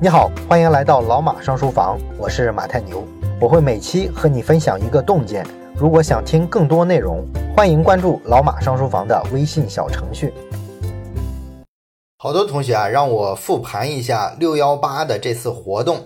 你好，欢迎来到老马上书房，我是马太牛，我会每期和你分享一个洞见。如果想听更多内容，欢迎关注老马上书房的微信小程序。好多同学啊，让我复盘一下六幺八的这次活动。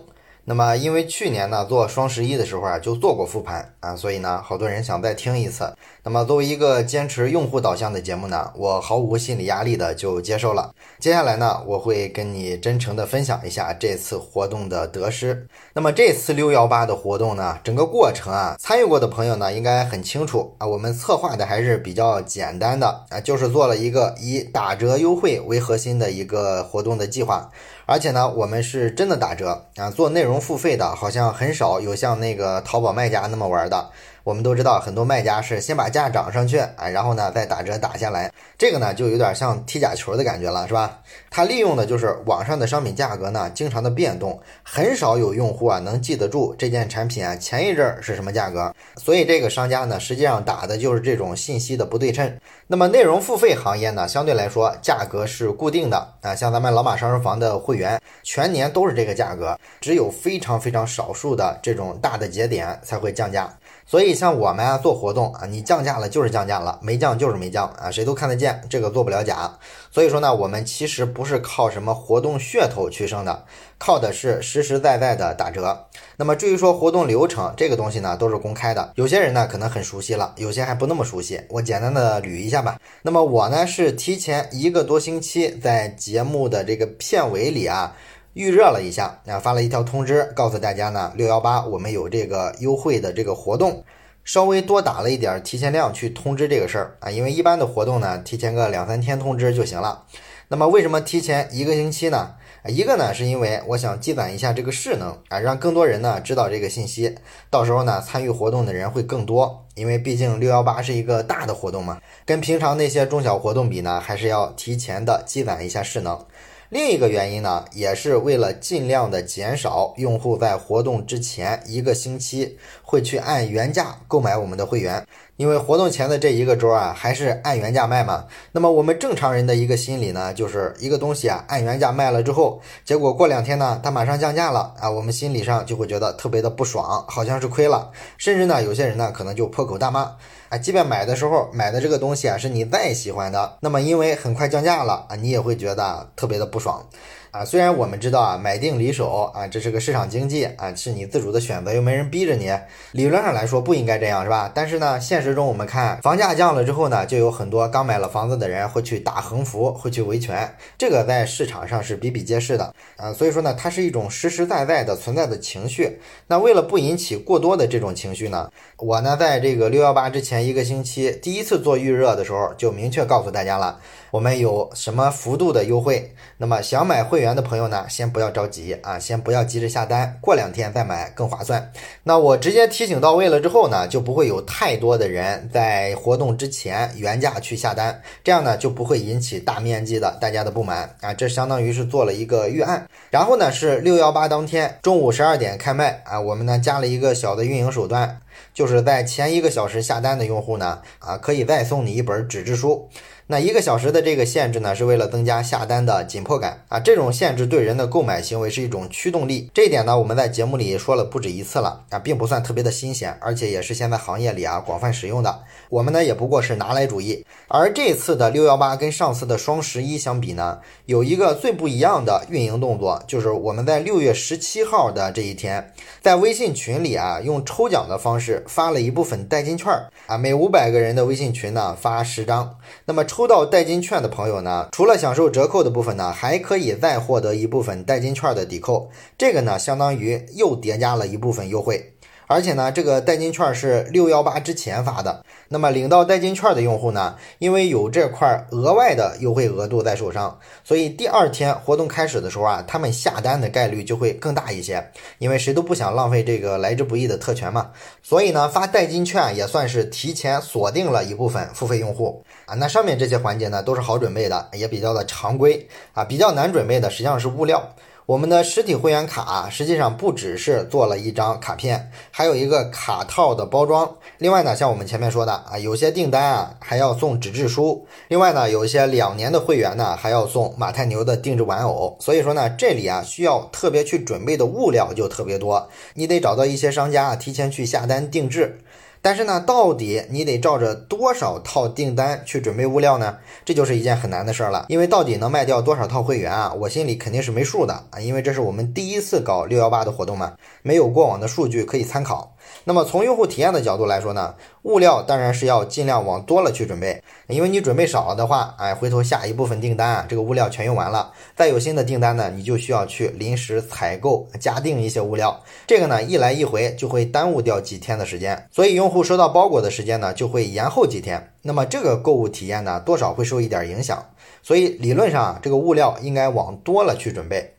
那么，因为去年呢做双十一的时候啊就做过复盘啊，所以呢好多人想再听一次。那么作为一个坚持用户导向的节目呢，我毫无心理压力的就接受了。接下来呢，我会跟你真诚的分享一下这次活动的得失。那么这次六幺八的活动呢，整个过程啊，参与过的朋友呢应该很清楚啊，我们策划的还是比较简单的啊，就是做了一个以打折优惠为核心的一个活动的计划。而且呢，我们是真的打折啊，做内容付费的，好像很少有像那个淘宝卖家那么玩的。我们都知道，很多卖家是先把价涨上去，啊，然后呢再打折打下来，这个呢就有点像踢假球的感觉了，是吧？他利用的就是网上的商品价格呢经常的变动，很少有用户啊能记得住这件产品啊前一阵儿是什么价格，所以这个商家呢实际上打的就是这种信息的不对称。那么内容付费行业呢相对来说价格是固定的啊，像咱们老马上书房的会员，全年都是这个价格，只有非常非常少数的这种大的节点才会降价。所以像我们啊做活动啊，你降价了就是降价了，没降就是没降啊，谁都看得见，这个做不了假。所以说呢，我们其实不是靠什么活动噱头取胜的，靠的是实实在在的打折。那么至于说活动流程这个东西呢，都是公开的，有些人呢可能很熟悉了，有些还不那么熟悉，我简单的捋一下吧。那么我呢是提前一个多星期在节目的这个片尾里啊。预热了一下啊，发了一条通知，告诉大家呢，六幺八我们有这个优惠的这个活动，稍微多打了一点提前量去通知这个事儿啊，因为一般的活动呢，提前个两三天通知就行了。那么为什么提前一个星期呢？一个呢是因为我想积攒一下这个势能啊，让更多人呢知道这个信息，到时候呢参与活动的人会更多，因为毕竟六幺八是一个大的活动嘛，跟平常那些中小活动比呢，还是要提前的积攒一下势能。另一个原因呢，也是为了尽量的减少用户在活动之前一个星期会去按原价购买我们的会员，因为活动前的这一个周啊，还是按原价卖嘛。那么我们正常人的一个心理呢，就是一个东西啊，按原价卖了之后，结果过两天呢，它马上降价了啊，我们心理上就会觉得特别的不爽，好像是亏了，甚至呢，有些人呢，可能就破口大骂。啊，即便买的时候买的这个东西啊是你再喜欢的，那么因为很快降价了啊，你也会觉得特别的不爽。啊，虽然我们知道啊，买定离手啊，这是个市场经济啊，是你自主的选择，又没人逼着你。理论上来说不应该这样，是吧？但是呢，现实中我们看，房价降了之后呢，就有很多刚买了房子的人会去打横幅，会去维权，这个在市场上是比比皆是的啊。所以说呢，它是一种实实在在的存在的情绪。那为了不引起过多的这种情绪呢，我呢在这个六幺八之前一个星期，第一次做预热的时候，就明确告诉大家了。我们有什么幅度的优惠？那么想买会员的朋友呢，先不要着急啊，先不要急着下单，过两天再买更划算。那我直接提醒到位了之后呢，就不会有太多的人在活动之前原价去下单，这样呢就不会引起大面积的大家的不满啊。这相当于是做了一个预案。然后呢是六幺八当天中午十二点开卖啊，我们呢加了一个小的运营手段，就是在前一个小时下单的用户呢啊，可以再送你一本纸质书。那一个小时的这个限制呢，是为了增加下单的紧迫感啊！这种限制对人的购买行为是一种驱动力，这一点呢，我们在节目里说了不止一次了啊，并不算特别的新鲜，而且也是现在行业里啊广泛使用的。我们呢也不过是拿来主义。而这次的六幺八跟上次的双十一相比呢，有一个最不一样的运营动作，就是我们在六月十七号的这一天，在微信群里啊，用抽奖的方式发了一部分代金券儿啊，每五百个人的微信群呢发十张，那么抽。抽到代金券的朋友呢，除了享受折扣的部分呢，还可以再获得一部分代金券的抵扣，这个呢，相当于又叠加了一部分优惠。而且呢，这个代金券是六幺八之前发的。那么领到代金券的用户呢，因为有这块额外的优惠额度在手上，所以第二天活动开始的时候啊，他们下单的概率就会更大一些。因为谁都不想浪费这个来之不易的特权嘛。所以呢，发代金券也算是提前锁定了一部分付费用户啊。那上面这些环节呢，都是好准备的，也比较的常规啊。比较难准备的实际上是物料。我们的实体会员卡实际上不只是做了一张卡片，还有一个卡套的包装。另外呢，像我们前面说的啊，有些订单啊还要送纸质书。另外呢，有一些两年的会员呢还要送马太牛的定制玩偶。所以说呢，这里啊需要特别去准备的物料就特别多，你得找到一些商家啊提前去下单定制。但是呢，到底你得照着多少套订单去准备物料呢？这就是一件很难的事儿了。因为到底能卖掉多少套会员啊，我心里肯定是没数的啊。因为这是我们第一次搞六幺八的活动嘛，没有过往的数据可以参考。那么从用户体验的角度来说呢，物料当然是要尽量往多了去准备，因为你准备少了的话，哎，回头下一部分订单啊，这个物料全用完了，再有新的订单呢，你就需要去临时采购加订一些物料，这个呢一来一回就会耽误掉几天的时间，所以用户收到包裹的时间呢就会延后几天，那么这个购物体验呢多少会受一点影响，所以理论上啊这个物料应该往多了去准备。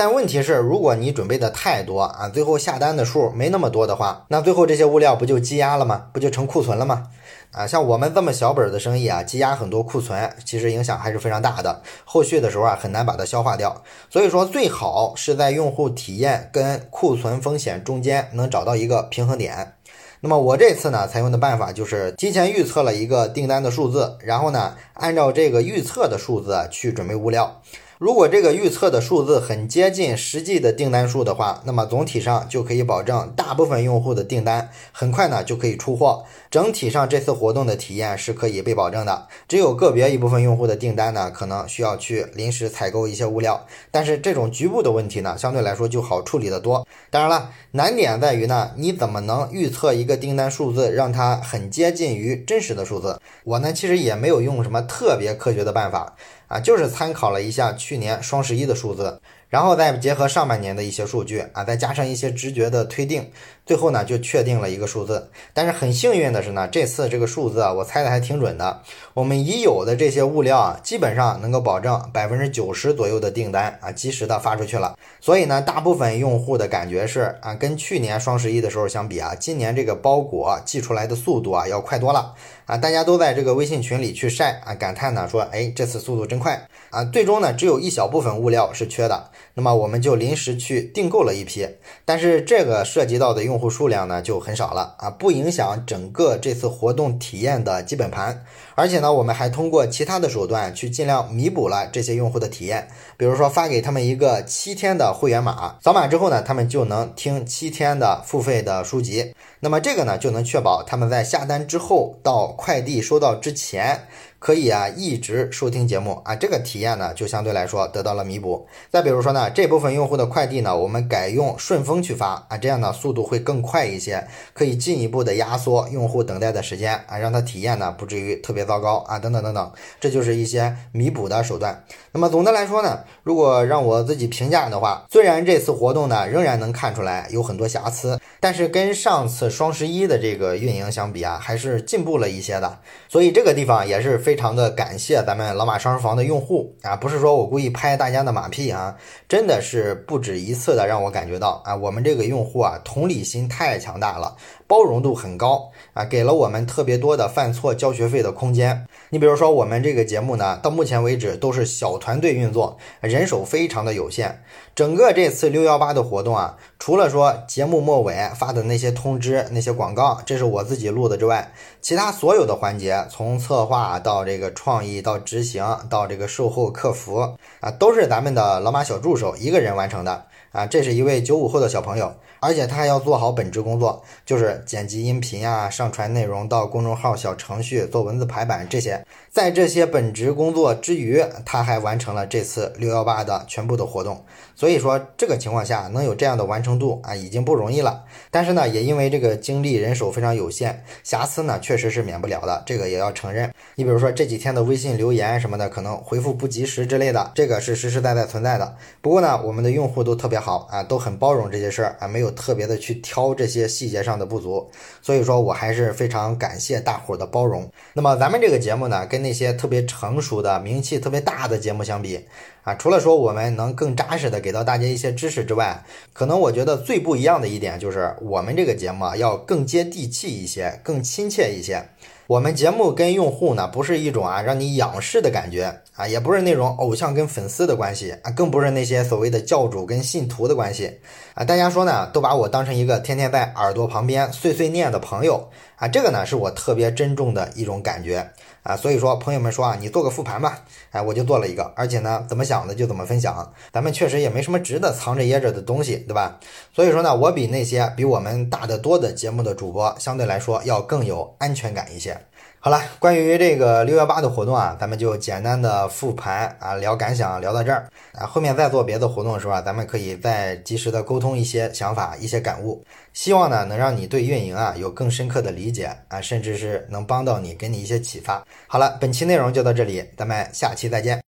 但问题是，如果你准备的太多啊，最后下单的数没那么多的话，那最后这些物料不就积压了吗？不就成库存了吗？啊，像我们这么小本的生意啊，积压很多库存，其实影响还是非常大的。后续的时候啊，很难把它消化掉。所以说，最好是在用户体验跟库存风险中间能找到一个平衡点。那么我这次呢，采用的办法就是提前预测了一个订单的数字，然后呢，按照这个预测的数字去准备物料。如果这个预测的数字很接近实际的订单数的话，那么总体上就可以保证大部分用户的订单很快呢就可以出货，整体上这次活动的体验是可以被保证的。只有个别一部分用户的订单呢，可能需要去临时采购一些物料，但是这种局部的问题呢，相对来说就好处理得多。当然了，难点在于呢，你怎么能预测一个订单数字，让它很接近于真实的数字？我呢其实也没有用什么特别科学的办法。啊，就是参考了一下去年双十一的数字。然后再结合上半年的一些数据啊，再加上一些直觉的推定，最后呢就确定了一个数字。但是很幸运的是呢，这次这个数字啊，我猜的还挺准的。我们已有的这些物料啊，基本上能够保证百分之九十左右的订单啊，及时的发出去了。所以呢，大部分用户的感觉是啊，跟去年双十一的时候相比啊，今年这个包裹寄出来的速度啊要快多了啊。大家都在这个微信群里去晒啊，感叹呢说，哎，这次速度真快啊。最终呢，只有一小部分物料是缺的。那么我们就临时去订购了一批，但是这个涉及到的用户数量呢就很少了啊，不影响整个这次活动体验的基本盘。而且呢，我们还通过其他的手段去尽量弥补了这些用户的体验，比如说发给他们一个七天的会员码，扫码之后呢，他们就能听七天的付费的书籍。那么这个呢，就能确保他们在下单之后到快递收到之前。可以啊，一直收听节目啊，这个体验呢就相对来说得到了弥补。再比如说呢，这部分用户的快递呢，我们改用顺丰去发啊，这样呢速度会更快一些，可以进一步的压缩用户等待的时间啊，让他体验呢不至于特别糟糕啊，等等等等，这就是一些弥补的手段。那么总的来说呢，如果让我自己评价的话，虽然这次活动呢仍然能看出来有很多瑕疵，但是跟上次双十一的这个运营相比啊，还是进步了一些的。所以这个地方也是非。常的感谢咱们老马商书房的用户啊，不是说我故意拍大家的马屁啊，真的是不止一次的让我感觉到啊，我们这个用户啊，同理心太强大了。包容度很高啊，给了我们特别多的犯错交学费的空空间。你比如说，我们这个节目呢，到目前为止都是小团队运作，人手非常的有限。整个这次六幺八的活动啊，除了说节目末尾发的那些通知、那些广告，这是我自己录的之外，其他所有的环节，从策划到这个创意到执行到这个售后客服啊，都是咱们的老马小助手一个人完成的啊。这是一位九五后的小朋友。而且他还要做好本职工作，就是剪辑音频啊，上传内容到公众号、小程序，做文字排版这些。在这些本职工作之余，他还完成了这次六幺八的全部的活动。所以说，这个情况下能有这样的完成度啊，已经不容易了。但是呢，也因为这个精力人手非常有限，瑕疵呢确实是免不了的，这个也要承认。你比如说这几天的微信留言什么的，可能回复不及时之类的，这个是实实在在存在的。不过呢，我们的用户都特别好啊，都很包容这些事儿啊，没有特别的去挑这些细节上的不足。所以说我还是非常感谢大伙儿的包容。那么咱们这个节目呢，跟那些特别成熟的、名气特别大的节目相比啊，除了说我们能更扎实的给到大家一些知识之外，可能我觉得最不一样的一点就是我们这个节目啊要更接地气一些，更亲切一些。我们节目跟用户呢，不是一种啊让你仰视的感觉啊，也不是那种偶像跟粉丝的关系啊，更不是那些所谓的教主跟信徒的关系啊。大家说呢，都把我当成一个天天在耳朵旁边碎碎念的朋友啊，这个呢是我特别珍重的一种感觉啊。所以说，朋友们说啊，你做个复盘吧，哎，我就做了一个，而且呢，怎么想的就怎么分享。咱们确实也没什么值得藏着掖着的东西，对吧？所以说呢，我比那些比我们大得多的节目的主播相对来说要更有安全感一些。好了，关于这个六幺八的活动啊，咱们就简单的复盘啊，聊感想聊到这儿啊，后面再做别的活动的时候啊，咱们可以再及时的沟通一些想法、一些感悟，希望呢能让你对运营啊有更深刻的理解啊，甚至是能帮到你，给你一些启发。好了，本期内容就到这里，咱们下期再见。